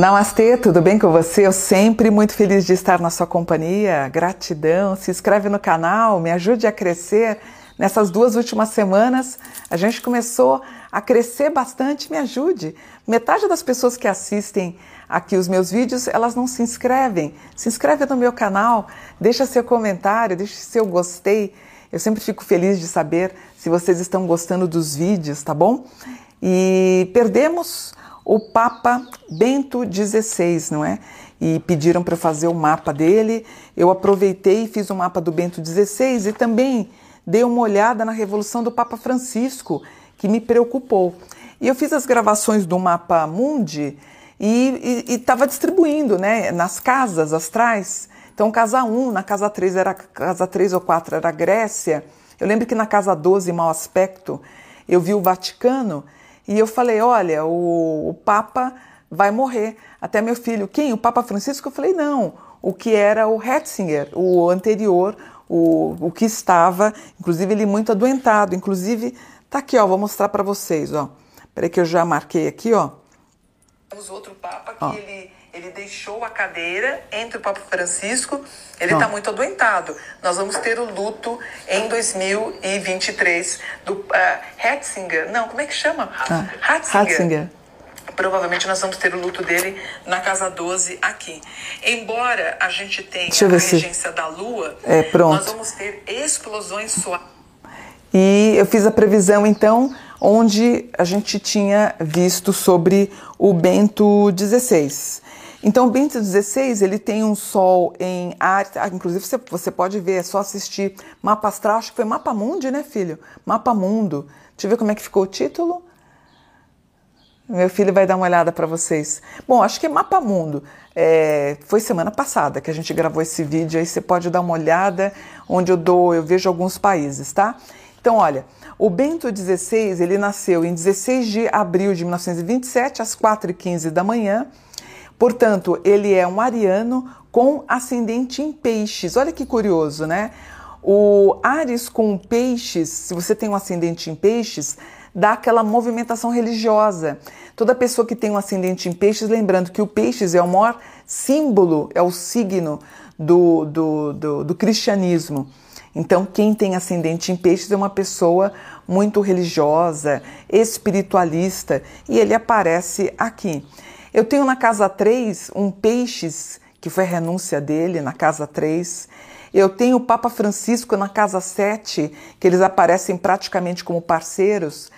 Namastê, tudo bem com você? Eu sempre muito feliz de estar na sua companhia. Gratidão. Se inscreve no canal, me ajude a crescer. Nessas duas últimas semanas, a gente começou a crescer bastante. Me ajude. Metade das pessoas que assistem aqui os meus vídeos, elas não se inscrevem. Se inscreve no meu canal, deixa seu comentário, deixa seu gostei. Eu sempre fico feliz de saber se vocês estão gostando dos vídeos, tá bom? E perdemos o Papa Bento XVI, não é? E pediram para eu fazer o mapa dele. Eu aproveitei e fiz o mapa do Bento XVI e também dei uma olhada na revolução do Papa Francisco, que me preocupou. E eu fiz as gravações do mapa Mundi e estava distribuindo né, nas casas astrais. Então, casa 1, na casa 3 era casa 3 ou 4 era Grécia. Eu lembro que na casa 12, mau aspecto, eu vi o Vaticano e eu falei: olha, o, o Papa vai morrer. Até meu filho, quem? O Papa Francisco? Eu falei: não, o que era o Ratzinger, o anterior, o, o que estava, inclusive ele muito adoentado. Inclusive, tá aqui, ó, vou mostrar para vocês, ó. Peraí que eu já marquei aqui, ó. Temos outro Papa que ó. ele ele deixou a cadeira entre o Papa Francisco, ele está muito adoentado. Nós vamos ter o luto em 2023 do uh, Hatzinger. Não, como é que chama? Ah, Hatzinger. Hatzinger. Provavelmente nós vamos ter o luto dele na casa 12 aqui. Embora a gente tenha a regência se... da Lua, é, pronto. nós vamos ter explosões suaves. E eu fiz a previsão então onde a gente tinha visto sobre o Bento XVI. Então, o Bento XVI, ele tem um sol em Ares, ah, inclusive você, você pode ver, é só assistir Mapa Astral, acho que foi Mapa Mundi, né, filho? Mapa Mundo. Deixa eu ver como é que ficou o título. Meu filho vai dar uma olhada para vocês. Bom, acho que é Mapa Mundo. É, foi semana passada que a gente gravou esse vídeo, aí você pode dar uma olhada, onde eu dou, eu vejo alguns países, tá? Então, olha, o Bento XVI, ele nasceu em 16 de abril de 1927, às 4h15 da manhã, Portanto, ele é um ariano com ascendente em peixes. Olha que curioso, né? O Ares com peixes, se você tem um ascendente em peixes, dá aquela movimentação religiosa. Toda pessoa que tem um ascendente em peixes, lembrando que o peixes é o maior símbolo, é o signo do, do, do, do cristianismo. Então, quem tem ascendente em peixes é uma pessoa muito religiosa, espiritualista, e ele aparece aqui. Eu tenho na casa 3 um Peixes, que foi a renúncia dele, na casa 3. Eu tenho o Papa Francisco na casa 7, que eles aparecem praticamente como parceiros.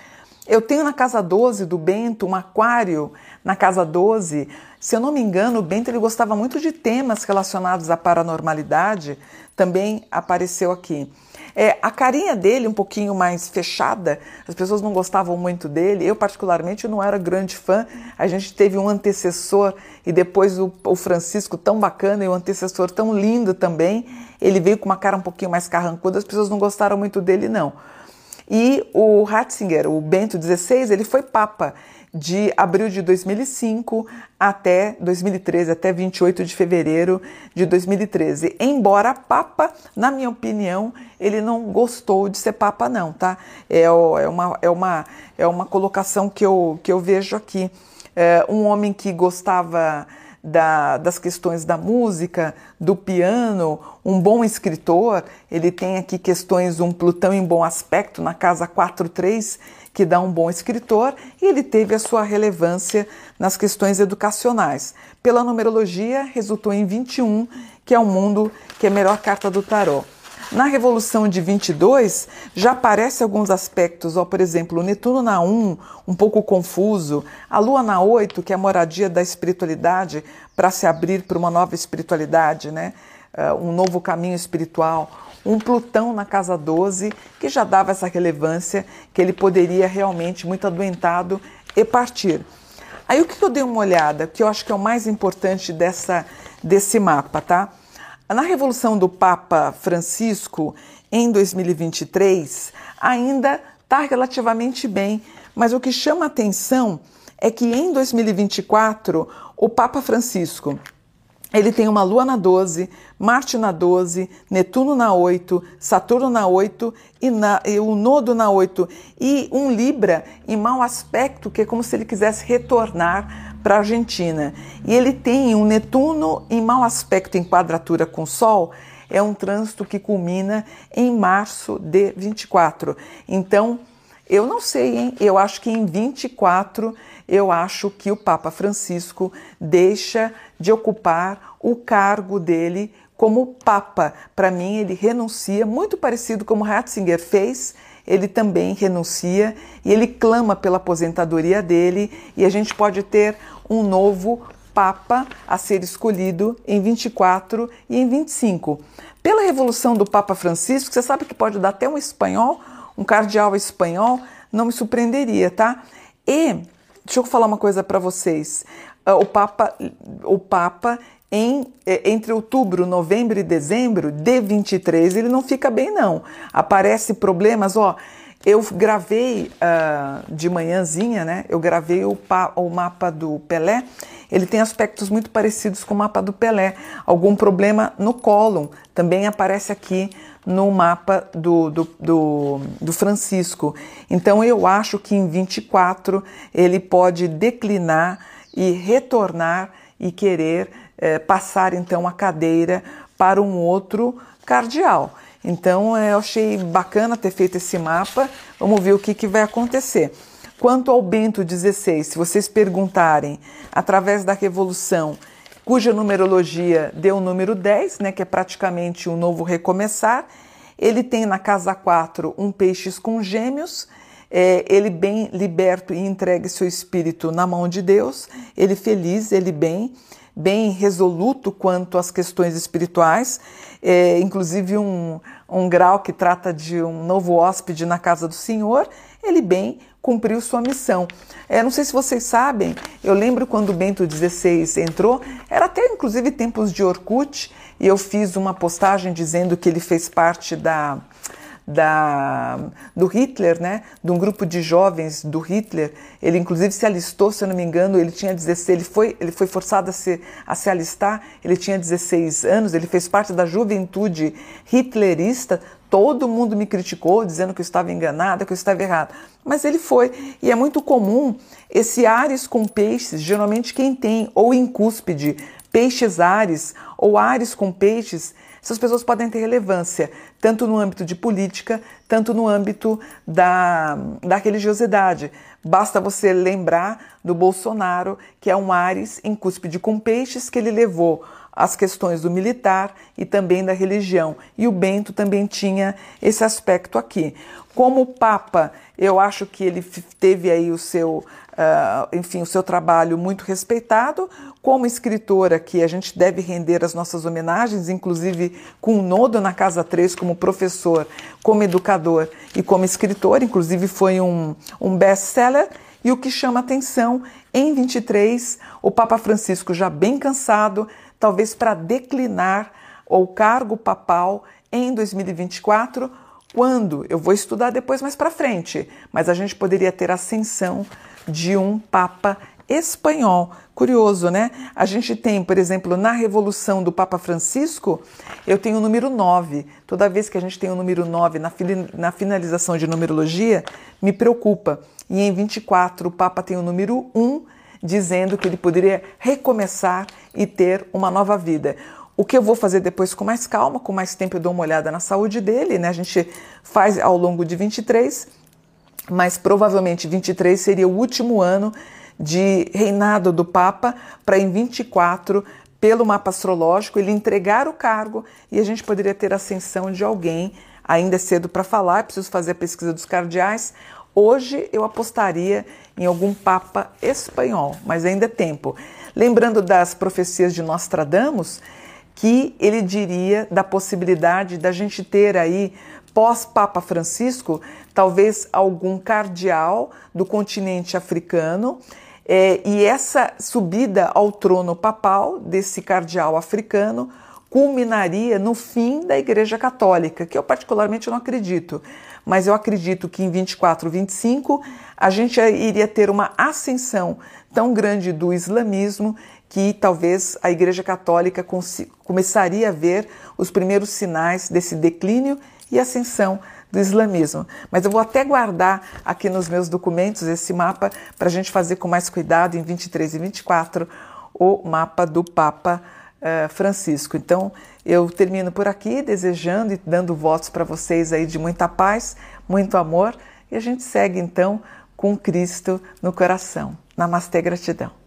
Eu tenho na casa 12 do Bento um aquário na casa 12. Se eu não me engano, o Bento ele gostava muito de temas relacionados à paranormalidade, também apareceu aqui. É, a carinha dele, um pouquinho mais fechada, as pessoas não gostavam muito dele. Eu, particularmente, não era grande fã. A gente teve um antecessor e depois o, o Francisco, tão bacana, e o antecessor tão lindo também. Ele veio com uma cara um pouquinho mais carrancuda, as pessoas não gostaram muito dele, não. E o Ratzinger, o Bento XVI, ele foi papa de abril de 2005 até 2013, até 28 de fevereiro de 2013. Embora Papa, na minha opinião, ele não gostou de ser Papa, não, tá? É, é, uma, é, uma, é uma colocação que eu, que eu vejo aqui. É um homem que gostava da, das questões da música, do piano, um bom escritor. Ele tem aqui questões, um Plutão em bom aspecto na casa 4.3, que dá um bom escritor, e ele teve a sua relevância nas questões educacionais. Pela numerologia, resultou em 21, que é o mundo que é a melhor carta do tarot. Na Revolução de 22 já aparece alguns aspectos, ó, por exemplo, o Netuno na 1, um pouco confuso, a Lua na 8, que é a moradia da espiritualidade para se abrir para uma nova espiritualidade, né? Uh, um novo caminho espiritual, um Plutão na casa 12, que já dava essa relevância que ele poderia realmente, muito adoentado, e partir. Aí o que eu dei uma olhada, que eu acho que é o mais importante dessa, desse mapa, tá? Na Revolução do Papa Francisco, em 2023, ainda está relativamente bem, mas o que chama atenção é que em 2024 o Papa Francisco ele tem uma Lua na 12, Marte na 12, Netuno na 8, Saturno na 8 e, na, e o Nodo na 8 e um Libra em mau aspecto, que é como se ele quisesse retornar para a Argentina. E ele tem um Netuno em mau aspecto em quadratura com o Sol, é um trânsito que culmina em março de 24. Então, eu não sei, hein? Eu acho que em 24 eu acho que o Papa Francisco deixa de ocupar o cargo dele como Papa. Para mim, ele renuncia, muito parecido como Ratzinger fez. Ele também renuncia e ele clama pela aposentadoria dele, e a gente pode ter um novo Papa a ser escolhido em 24 e em 25. Pela revolução do Papa Francisco, você sabe que pode dar até um espanhol, um cardeal espanhol, não me surpreenderia, tá? E deixa eu falar uma coisa para vocês. Ah, o Papa, o Papa em, eh, entre outubro, novembro e dezembro de 23, ele não fica bem não. Aparece problemas, ó. Eu gravei uh, de manhãzinha, né? Eu gravei o, o mapa do Pelé ele tem aspectos muito parecidos com o mapa do Pelé. Algum problema no cólon também aparece aqui no mapa do, do, do, do, Francisco. Então eu acho que em 24 ele pode declinar e retornar e querer eh, passar então a cadeira para um outro cardeal. Então eu achei bacana ter feito esse mapa. Vamos ver o que, que vai acontecer. Quanto ao Bento XVI, se vocês perguntarem, através da Revolução, cuja numerologia deu o número 10, né, que é praticamente um novo recomeçar, ele tem na casa 4 um peixes com gêmeos, é, ele bem liberto e entregue seu espírito na mão de Deus, ele feliz, ele bem, bem resoluto quanto às questões espirituais, é, inclusive um, um grau que trata de um novo hóspede na casa do Senhor, ele bem cumpriu sua missão. É, não sei se vocês sabem, eu lembro quando Bento XVI entrou, era até inclusive tempos de Orkut, e eu fiz uma postagem dizendo que ele fez parte da, da, do Hitler, né? de um grupo de jovens do Hitler. Ele inclusive se alistou, se eu não me engano, ele tinha 16, ele foi, ele foi forçado a se, a se alistar, ele tinha 16 anos, ele fez parte da juventude hitlerista, Todo mundo me criticou, dizendo que eu estava enganada, que eu estava errada. Mas ele foi. E é muito comum esse Ares com peixes, geralmente quem tem, ou em cúspide, peixes Ares, ou Ares com peixes, essas pessoas podem ter relevância, tanto no âmbito de política, tanto no âmbito da, da religiosidade. Basta você lembrar do Bolsonaro, que é um Ares em cúspide com peixes, que ele levou as questões do militar e também da religião. E o Bento também tinha esse aspecto aqui. Como Papa, eu acho que ele teve aí o seu, uh, enfim, o seu trabalho muito respeitado. Como escritora, que a gente deve render as nossas homenagens, inclusive com o Nodo na Casa 3, como professor, como educador e como escritor, inclusive foi um, um best-seller. E o que chama atenção, em 23, o Papa Francisco, já bem cansado, talvez para declinar o cargo papal em 2024, quando eu vou estudar depois mais para frente, mas a gente poderia ter ascensão de um papa espanhol. Curioso, né? A gente tem, por exemplo, na Revolução do Papa Francisco, eu tenho o número 9. Toda vez que a gente tem o número 9 na, na finalização de numerologia, me preocupa. E em 24, o Papa tem o número 1 dizendo que ele poderia recomeçar e ter uma nova vida. O que eu vou fazer depois com mais calma, com mais tempo, eu dou uma olhada na saúde dele, né? A gente faz ao longo de 23, mas provavelmente 23 seria o último ano de reinado do Papa para em 24 pelo mapa astrológico ele entregar o cargo e a gente poderia ter ascensão de alguém. Ainda é cedo para falar, preciso fazer a pesquisa dos cardeais Hoje eu apostaria em algum papa espanhol, mas ainda é tempo. Lembrando das profecias de Nostradamus, que ele diria da possibilidade da gente ter aí, pós-Papa Francisco, talvez algum cardeal do continente africano. É, e essa subida ao trono papal desse cardeal africano culminaria no fim da Igreja Católica, que eu particularmente não acredito mas eu acredito que em 24, 25 a gente iria ter uma ascensão tão grande do islamismo que talvez a Igreja Católica começaria a ver os primeiros sinais desse declínio e ascensão do islamismo. Mas eu vou até guardar aqui nos meus documentos esse mapa para a gente fazer com mais cuidado em 23 e 24 o mapa do Papa uh, Francisco. Então eu termino por aqui desejando e dando votos para vocês aí de muita paz, muito amor e a gente segue então com Cristo no coração. Namastê, gratidão.